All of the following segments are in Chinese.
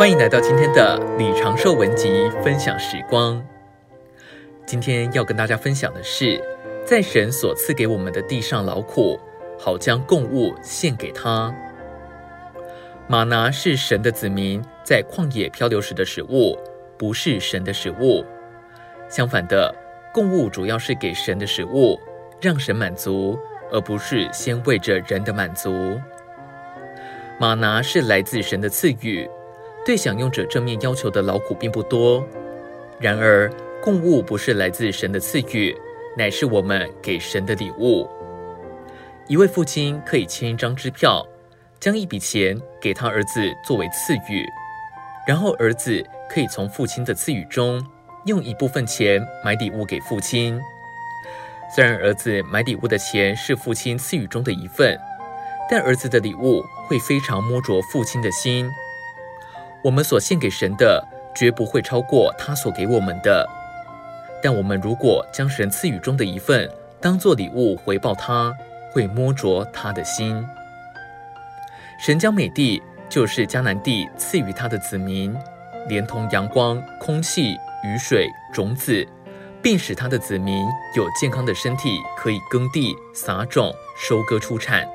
欢迎来到今天的李长寿文集分享时光。今天要跟大家分享的是，在神所赐给我们的地上劳苦，好将供物献给他。吗哪是神的子民在旷野漂流时的食物，不是神的食物。相反的，供物主要是给神的食物，让神满足，而不是先为着人的满足。吗哪是来自神的赐予，对享用者正面要求的劳苦并不多。然而，供物不是来自神的赐予，乃是我们给神的礼物。一位父亲可以签一张支票。将一笔钱给他儿子作为赐予，然后儿子可以从父亲的赐予中用一部分钱买礼物给父亲。虽然儿子买礼物的钱是父亲赐予中的一份，但儿子的礼物会非常摸着父亲的心。我们所献给神的绝不会超过他所给我们的，但我们如果将神赐予中的一份当做礼物回报他，会摸着他的心。神将美地，就是迦南地赐予他的子民，连同阳光、空气、雨水、种子，并使他的子民有健康的身体，可以耕地、撒种、收割出产。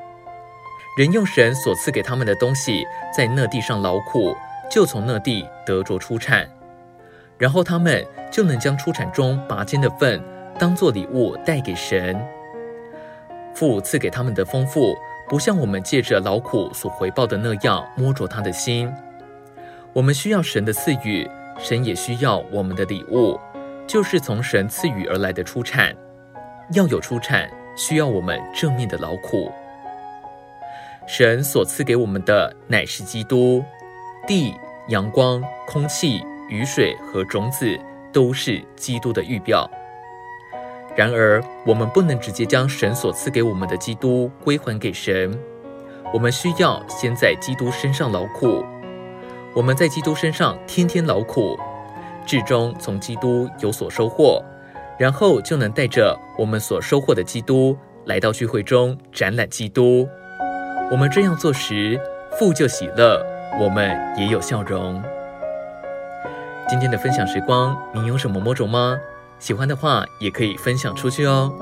人用神所赐给他们的东西，在那地上劳苦，就从那地得着出产，然后他们就能将出产中拔尖的份，当做礼物带给神。父赐给他们的丰富。不像我们借着劳苦所回报的那样摸着他的心，我们需要神的赐予，神也需要我们的礼物，就是从神赐予而来的出产。要有出产，需要我们正面的劳苦。神所赐给我们的乃是基督，地、阳光、空气、雨水和种子都是基督的预表。然而，我们不能直接将神所赐给我们的基督归还给神。我们需要先在基督身上劳苦。我们在基督身上天天劳苦，至终从基督有所收获，然后就能带着我们所收获的基督来到聚会中展览基督。我们这样做时，父就喜乐，我们也有笑容。今天的分享时光，您有什么摸着吗？喜欢的话，也可以分享出去哦。